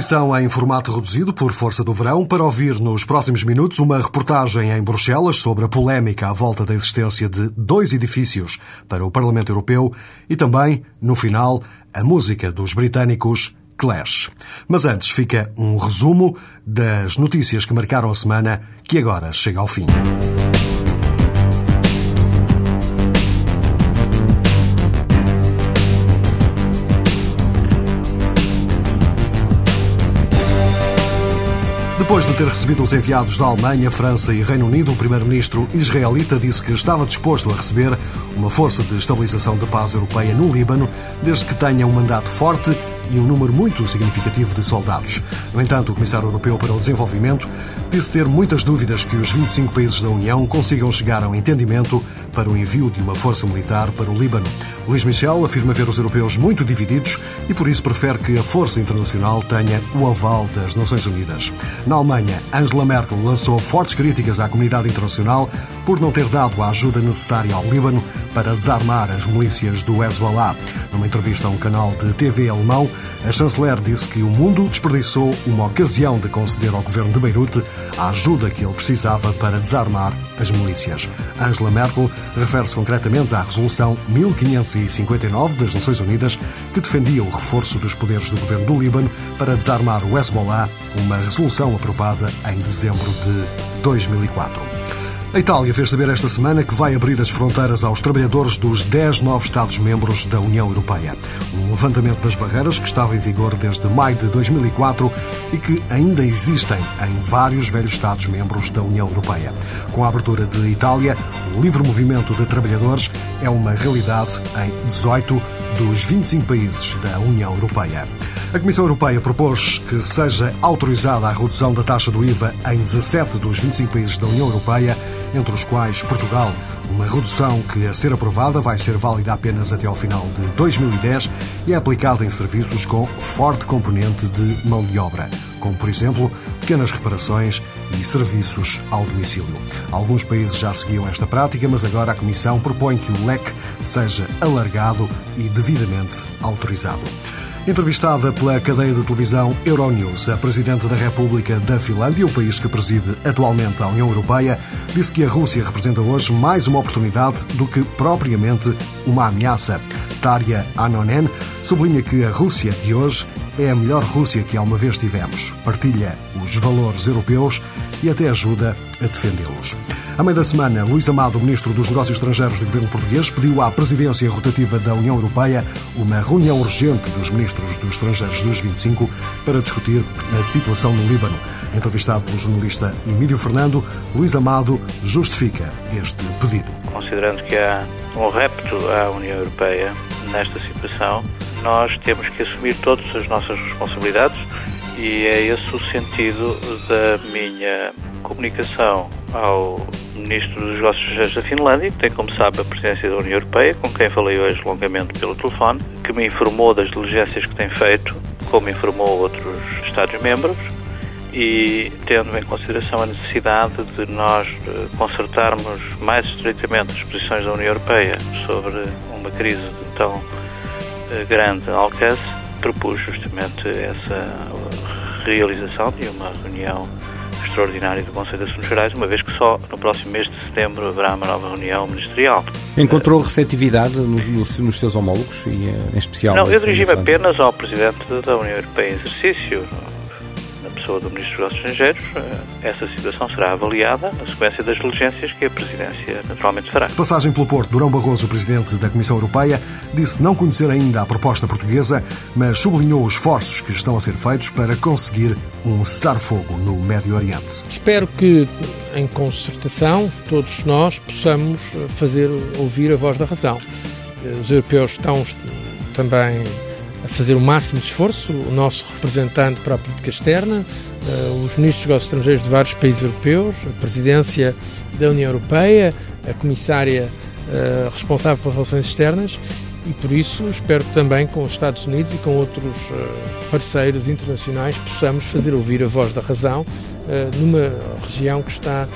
Emissão em formato reduzido por força do verão para ouvir nos próximos minutos uma reportagem em Bruxelas sobre a polémica à volta da existência de dois edifícios para o Parlamento Europeu e também, no final, a música dos britânicos Clash. Mas antes fica um resumo das notícias que marcaram a semana que agora chega ao fim. Depois de ter recebido os enviados da Alemanha, França e Reino Unido, o primeiro-ministro israelita disse que estava disposto a receber uma força de estabilização da paz europeia no Líbano, desde que tenha um mandato forte e um número muito significativo de soldados. No entanto, o Comissário Europeu para o Desenvolvimento disse ter muitas dúvidas que os 25 países da União consigam chegar a um entendimento para o envio de uma força militar para o Líbano. Luís Michel afirma ver os europeus muito divididos e por isso prefere que a força internacional tenha o aval das Nações Unidas. Na Alemanha, Angela Merkel lançou fortes críticas à comunidade internacional por não ter dado a ajuda necessária ao Líbano para desarmar as milícias do Hezbollah. Numa entrevista a um canal de TV alemão, a chanceler disse que o mundo desperdiçou uma ocasião de conceder ao governo de Beirute a ajuda que ele precisava para desarmar as milícias. Angela Merkel refere-se concretamente à Resolução 1559 das Nações Unidas, que defendia o reforço dos poderes do governo do Líbano para desarmar o Hezbollah, uma resolução aprovada em dezembro de 2004. A Itália fez saber esta semana que vai abrir as fronteiras aos trabalhadores dos 10 novos Estados-membros da União Europeia. Um levantamento das barreiras que estava em vigor desde maio de 2004 e que ainda existem em vários velhos Estados-membros da União Europeia. Com a abertura de Itália, o livre movimento de trabalhadores é uma realidade em 18 dos 25 países da União Europeia. A Comissão Europeia propôs que seja autorizada a redução da taxa do IVA em 17 dos 25 países da União Europeia, entre os quais Portugal. Uma redução que, a ser aprovada, vai ser válida apenas até ao final de 2010 e é aplicada em serviços com forte componente de mão de obra, como, por exemplo, pequenas reparações e serviços ao domicílio. Alguns países já seguiam esta prática, mas agora a Comissão propõe que o leque seja alargado e devidamente autorizado. Entrevistada pela cadeia de televisão Euronews, a Presidente da República da Finlândia, o país que preside atualmente a União Europeia, disse que a Rússia representa hoje mais uma oportunidade do que propriamente uma ameaça. Tarja Anonen sublinha que a Rússia de hoje é a melhor Rússia que alguma vez tivemos. Partilha os valores europeus e até ajuda a defendê-los. A meio da semana, Luís Amado, Ministro dos Negócios Estrangeiros do Governo Português, pediu à Presidência Rotativa da União Europeia uma reunião urgente dos Ministros dos Estrangeiros dos 25 para discutir a situação no Líbano. Entrevistado pelo jornalista Emílio Fernando, Luís Amado justifica este pedido. Considerando que há um repto à União Europeia nesta situação, nós temos que assumir todas as nossas responsabilidades e é esse o sentido da minha comunicação ao Ministro dos Negócios Estrangeiros da Finlândia, que tem, como sabe, a presidência da União Europeia, com quem falei hoje longamente pelo telefone, que me informou das diligências que tem feito, como informou outros Estados-membros, e tendo em consideração a necessidade de nós eh, consertarmos mais estreitamente as posições da União Europeia sobre uma crise tão grande alcance, propus justamente essa realização de uma reunião extraordinária do Conselho de Assuntos Gerais, uma vez que só no próximo mês de setembro haverá uma nova reunião ministerial. Encontrou receptividade nos, nos, nos seus homólogos, e, em especial? Não, eu dirigi-me apenas ao Presidente da União Europeia em exercício, pessoa do Ministro dos Estrangeiros, eh, essa situação será avaliada na sequência das diligências que a Presidência naturalmente fará. Passagem pelo Porto, Durão Barroso, Presidente da Comissão Europeia, disse não conhecer ainda a proposta portuguesa, mas sublinhou os esforços que estão a ser feitos para conseguir um cessar-fogo no Médio Oriente. Espero que, em concertação, todos nós possamos fazer ouvir a voz da razão. Os europeus estão também a fazer o máximo de esforço, o nosso representante para a política externa, uh, os ministros dos negócios estrangeiros de vários países europeus, a presidência da União Europeia, a comissária uh, responsável pelas relações externas e por isso espero que também com os Estados Unidos e com outros uh, parceiros internacionais possamos fazer ouvir a voz da razão numa região que está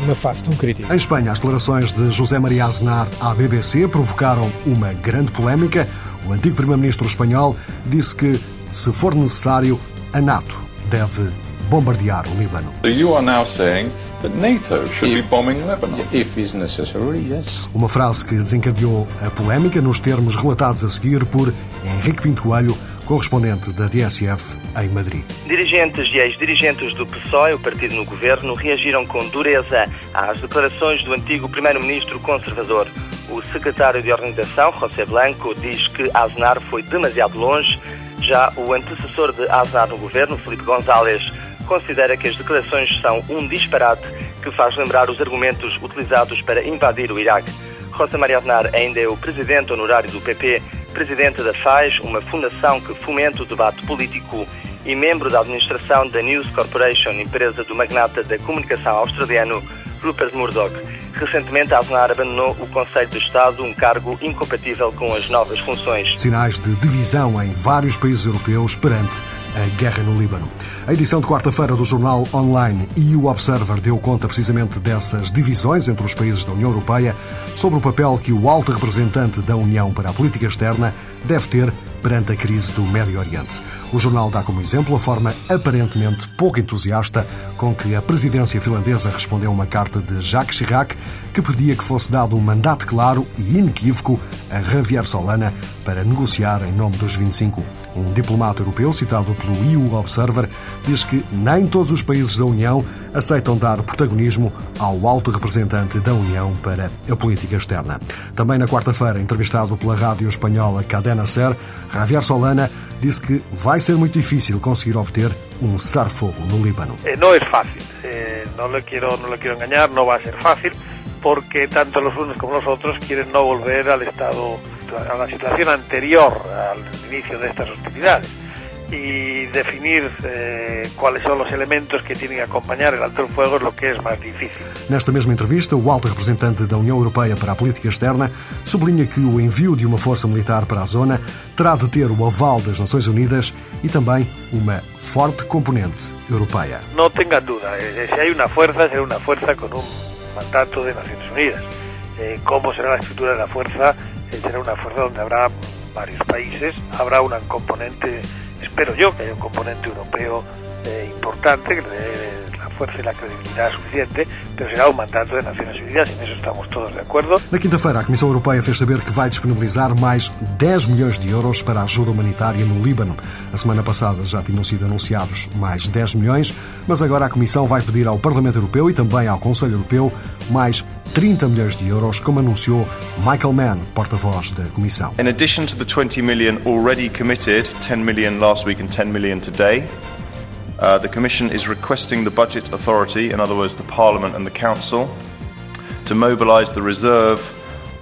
numa fase tão crítica. Em Espanha, as declarações de José Maria Aznar à BBC provocaram uma grande polémica. O antigo primeiro-ministro espanhol disse que, se for necessário, a NATO deve bombardear o Líbano. You are now saying that NATO should be bombing Lebanon. If is necessary, yes. Uma frase que desencadeou a polémica nos termos relatados a seguir por Henrique Pinto Coelho, correspondente da DSF em Madrid. Dirigentes e ex-dirigentes do PSOE, o partido no governo, reagiram com dureza às declarações do antigo primeiro-ministro conservador. O secretário de organização, José Blanco, diz que Aznar foi demasiado longe. Já o antecessor de Aznar no governo, Felipe González, considera que as declarações são um disparate que faz lembrar os argumentos utilizados para invadir o Iraque. José Maria Aznar ainda é o presidente honorário do PP presidente da FAIS, uma fundação que fomenta o debate político e membro da administração da News Corporation, empresa do magnata da comunicação australiano Rupert Murdoch. Recentemente, Aznar abandonou o Conselho de Estado, um cargo incompatível com as novas funções. Sinais de divisão em vários países europeus perante a guerra no Líbano. A edição de quarta-feira do jornal online EU Observer deu conta precisamente dessas divisões entre os países da União Europeia sobre o papel que o alto representante da União para a política externa deve ter perante a crise do Médio Oriente. O jornal dá como exemplo a forma aparentemente pouco entusiasta com que a presidência finlandesa respondeu a uma carta de Jacques Chirac que pedia que fosse dado um mandato claro e inequívoco a Javier Solana para negociar em nome dos 25. Um diplomata europeu citado pelo EU Observer diz que nem todos os países da União aceitam dar protagonismo ao alto representante da União para a política externa. Também na quarta-feira, entrevistado pela rádio espanhola Cadena Ser, Javier Solana disse que vai ser muito difícil conseguir obter um cessar-fogo no Líbano. Eh, não é fácil, eh, não lhe quero, não lhe quero enganar, não vai ser fácil, porque tanto los unos como los otros quieren no volver al estado, la situación anterior al inicio de estas hostilidades. Y definir eh, cuáles son los elementos que tienen que acompañar el alto el fuego es lo que es más difícil. Nesta mesma entrevista, o alto representante da União Europeia para a Política Externa sublinha que o envio de uma força militar para a zona terá de ter o aval das Nações Unidas e também uma forte componente europeia. No tengan duda, eh, si hay una fuerza, será una fuerza con un mandato de Naciones Unidas. Eh, ¿Cómo será la estructura de la fuerza? Eh, será una fuerza donde habrá varios países, habrá una componente espero yo que haya un componente europeo eh, importante que le dé la fuerza y la credibilidade suficiente, pero será un mandato de Nações Unidas e nisso estamos todos de acordo. Na quinta-feira, a Comissão Europeia fez saber que vai disponibilizar mais 10 milhões de euros para ajuda humanitária no Líbano. A semana passada já tinham sido anunciados mais 10 milhões, mas agora a Comissão vai pedir ao Parlamento Europeu e também ao Conselho Europeu mais 30 milhões de euros, como anunciou Michael Mann, porta-voz da Comissão. In addition to the 20 million already committed, 10 million last week and 10 million today, uh, the Commission is requesting the Budget Authority, in other words the Parliament and the Council, to mobilise the reserve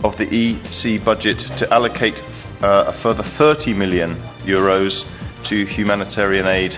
of the EC budget to allocate uh, a further 30 million euros to humanitarian aid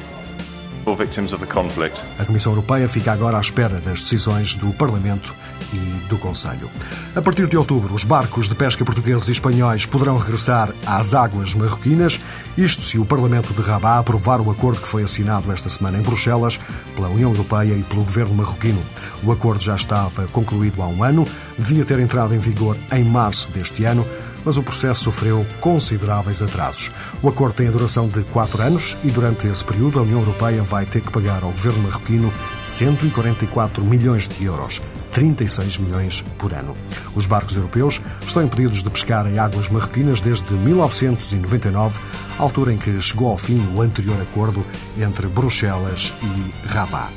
for victims of the conflict. A Comissão Europeia fica agora à espera das decisões do Parlamento e do Conselho. A partir de outubro, os barcos de pesca portugueses e espanhóis poderão regressar às águas marroquinas, isto se o Parlamento de Rabat aprovar o acordo que foi assinado esta semana em Bruxelas pela União Europeia e pelo governo marroquino. O acordo já estava concluído há um ano, devia ter entrado em vigor em março deste ano, mas o processo sofreu consideráveis atrasos. O acordo tem a duração de quatro anos e, durante esse período, a União Europeia vai ter que pagar ao governo marroquino 144 milhões de euros. 36 milhões por ano. Os barcos europeus estão impedidos de pescar em águas marroquinas desde 1999, altura em que chegou ao fim o anterior acordo entre Bruxelas e Rabat.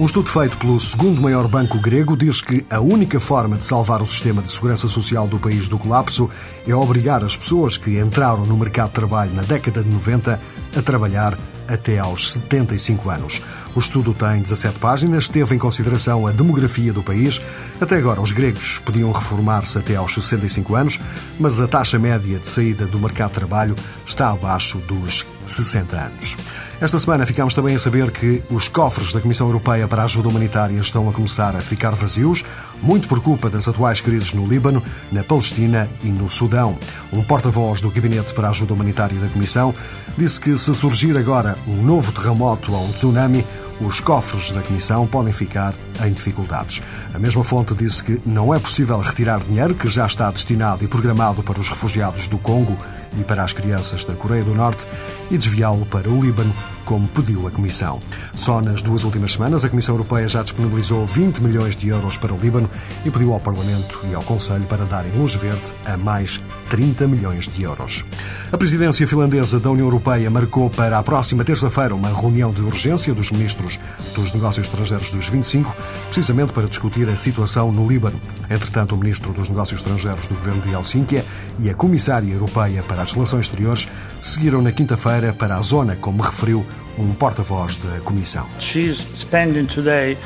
Um estudo feito pelo segundo maior banco grego diz que a única forma de salvar o sistema de segurança social do país do colapso é obrigar as pessoas que entraram no mercado de trabalho na década de 90 a trabalhar até aos 75 anos. O estudo tem 17 páginas, teve em consideração a demografia do país. Até agora, os gregos podiam reformar-se até aos 65 anos, mas a taxa média de saída do mercado de trabalho está abaixo dos 60 anos. Esta semana ficamos também a saber que os cofres da Comissão Europeia para a Ajuda Humanitária estão a começar a ficar vazios, muito por culpa das atuais crises no Líbano, na Palestina e no Sudão. Um porta-voz do Gabinete para a Ajuda Humanitária da Comissão disse que se surgir agora um novo terremoto ou um tsunami, os cofres da Comissão podem ficar em dificuldades. A mesma fonte disse que não é possível retirar dinheiro que já está destinado e programado para os refugiados do Congo e para as crianças da Coreia do Norte e desviá-lo para o Líbano, como pediu a Comissão. Só nas duas últimas semanas, a Comissão Europeia já disponibilizou 20 milhões de euros para o Líbano e pediu ao Parlamento e ao Conselho para darem luz verde a mais 30 milhões de euros. A presidência finlandesa da União Europeia marcou para a próxima terça-feira uma reunião de urgência dos ministros dos Negócios Estrangeiros dos 25, precisamente para discutir a situação no Líbano. Entretanto, o ministro dos Negócios Estrangeiros do governo de Helsínquia e a comissária europeia para as Relações Exteriores seguiram na quinta-feira para a zona, como referiu um porta-voz da Comissão. She's spending today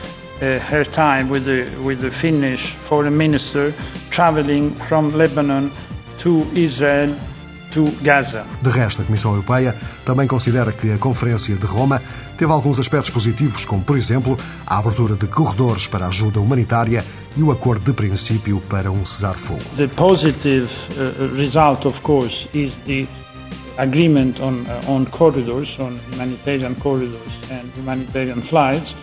uh, her time with the, with the Finnish foreign minister traveling from Lebanon to Israel to Gaza. De resto, a Comissão Europeia também considera que a Conferência de Roma teve alguns aspectos positivos, como, por exemplo, a abertura de corredores para ajuda humanitária e o acordo de princípio para um cessar-fogo. The positive uh, result, of course, is the agreement on, uh, on corridors, on humanitarian corridors and humanitarian flights.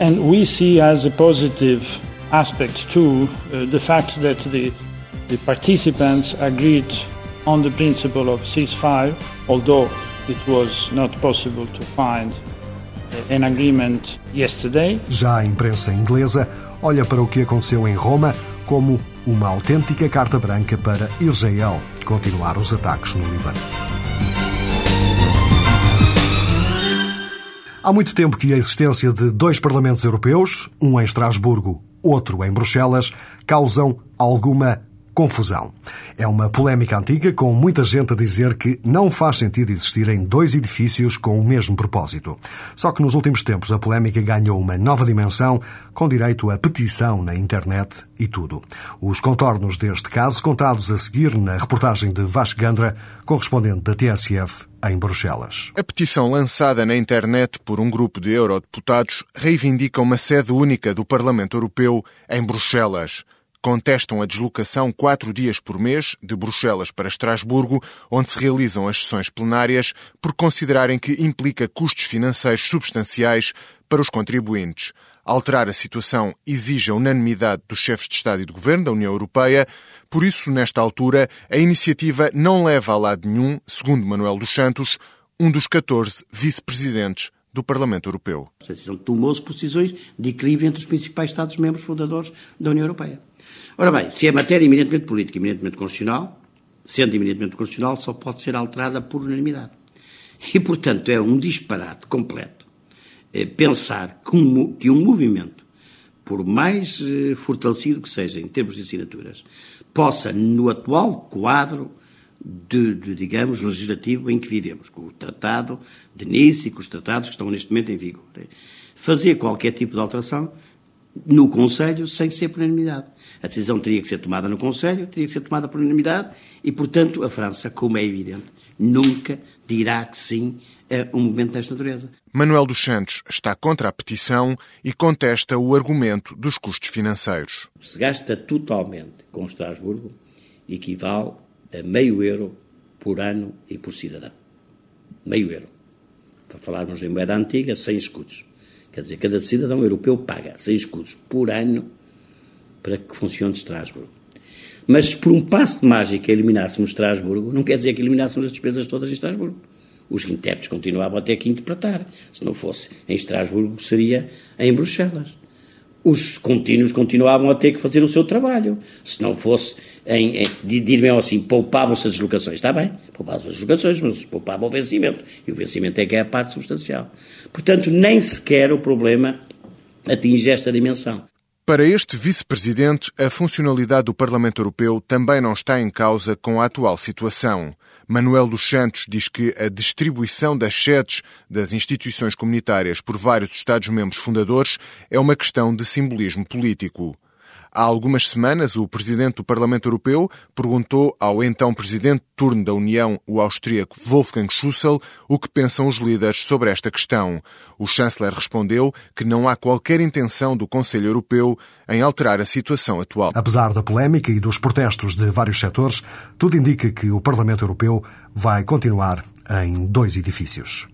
And we see as a positive aspect too uh, the fact that the, the participants agreed on the principle of ceasefire, although it was not possible to find uh, an agreement yesterday. Já a imprensa inglesa olha para o que aconteceu em Roma como uma autêntica carta branca para Israel continuar os ataques no Líbano. Há muito tempo que a existência de dois parlamentos europeus, um em Estrasburgo, outro em Bruxelas, causam alguma confusão. É uma polémica antiga, com muita gente a dizer que não faz sentido existirem dois edifícios com o mesmo propósito. Só que nos últimos tempos a polémica ganhou uma nova dimensão, com direito a petição na internet e tudo. Os contornos deste caso contados a seguir na reportagem de Vasco Gandra, correspondente da TSF em Bruxelas. A petição lançada na internet por um grupo de eurodeputados reivindica uma sede única do Parlamento Europeu em Bruxelas contestam a deslocação quatro dias por mês de Bruxelas para Estrasburgo, onde se realizam as sessões plenárias, por considerarem que implica custos financeiros substanciais para os contribuintes. Alterar a situação exige a unanimidade dos chefes de Estado e de Governo da União Europeia, por isso, nesta altura, a iniciativa não leva a lado nenhum, segundo Manuel dos Santos, um dos 14 vice-presidentes do Parlamento Europeu. Decisão tomou-se decisões de equilíbrio entre os principais Estados-membros fundadores da União Europeia. Ora bem, se é matéria eminentemente política, eminentemente constitucional, sendo eminentemente constitucional, só pode ser alterada por unanimidade. E, portanto, é um disparate completo é pensar que um, movimento, por mais eh, fortalecido que seja em termos de assinaturas, possa, no atual quadro de, de, digamos, legislativo em que vivemos, com o Tratado de Nice e com os tratados que estão neste momento em vigor, fazer qualquer tipo de alteração no Conselho sem ser por unanimidade. A decisão teria que ser tomada no Conselho, teria que ser tomada por unanimidade e, portanto, a França, como é evidente, nunca dirá que sim a um movimento desta natureza. Manuel dos Santos está contra a petição e contesta o argumento dos custos financeiros. Se gasta totalmente com Estrasburgo, equivale a meio euro por ano e por cidadão. Meio euro. Para falarmos em moeda antiga, 100 escudos. Quer dizer, cada cidadão europeu paga 100 escudos por ano para que funcione Estrasburgo. Mas por um passo de mágica eliminássemos Estrasburgo, não quer dizer que eliminássemos as despesas todas em Estrasburgo. Os intérpretes continuavam a que interpretar. Se não fosse em Estrasburgo, seria em Bruxelas. Os contínuos continuavam a ter que fazer o seu trabalho. Se não fosse em, em dir-me assim, poupavam-se as deslocações. Está bem, poupavam-se as deslocações, mas poupavam o vencimento. E o vencimento é que é a parte substancial. Portanto, nem sequer o problema atinge esta dimensão. Para este vice-presidente, a funcionalidade do Parlamento Europeu também não está em causa com a atual situação. Manuel dos Santos diz que a distribuição das sedes das instituições comunitárias por vários Estados-membros fundadores é uma questão de simbolismo político. Há algumas semanas, o presidente do Parlamento Europeu perguntou ao então presidente de turno da União, o austríaco Wolfgang Schussel, o que pensam os líderes sobre esta questão. O chanceler respondeu que não há qualquer intenção do Conselho Europeu em alterar a situação atual. Apesar da polémica e dos protestos de vários setores, tudo indica que o Parlamento Europeu vai continuar em dois edifícios.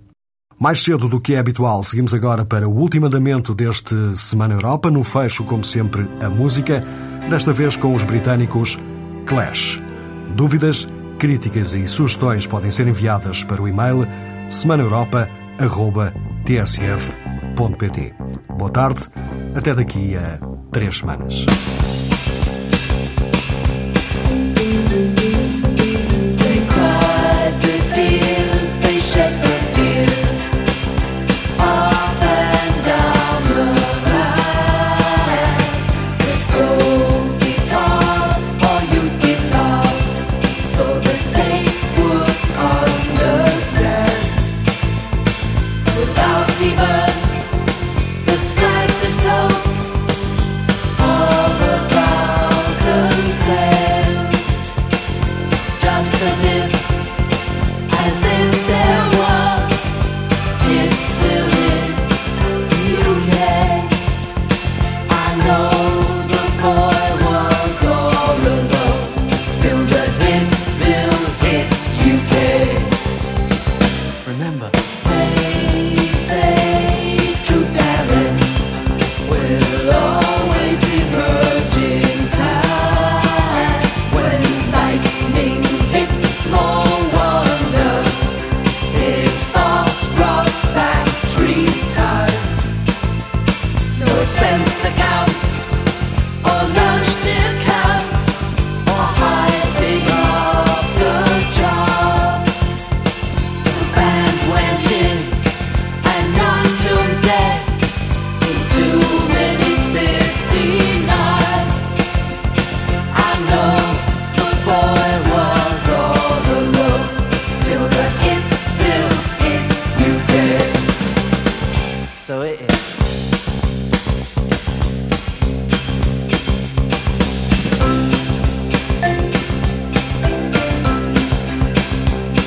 Mais cedo do que é habitual, seguimos agora para o último andamento deste Semana Europa, no fecho, como sempre, a música, desta vez com os britânicos Clash. Dúvidas, críticas e sugestões podem ser enviadas para o e-mail semanaeuropa.tsf.pt. Boa tarde, até daqui a três semanas.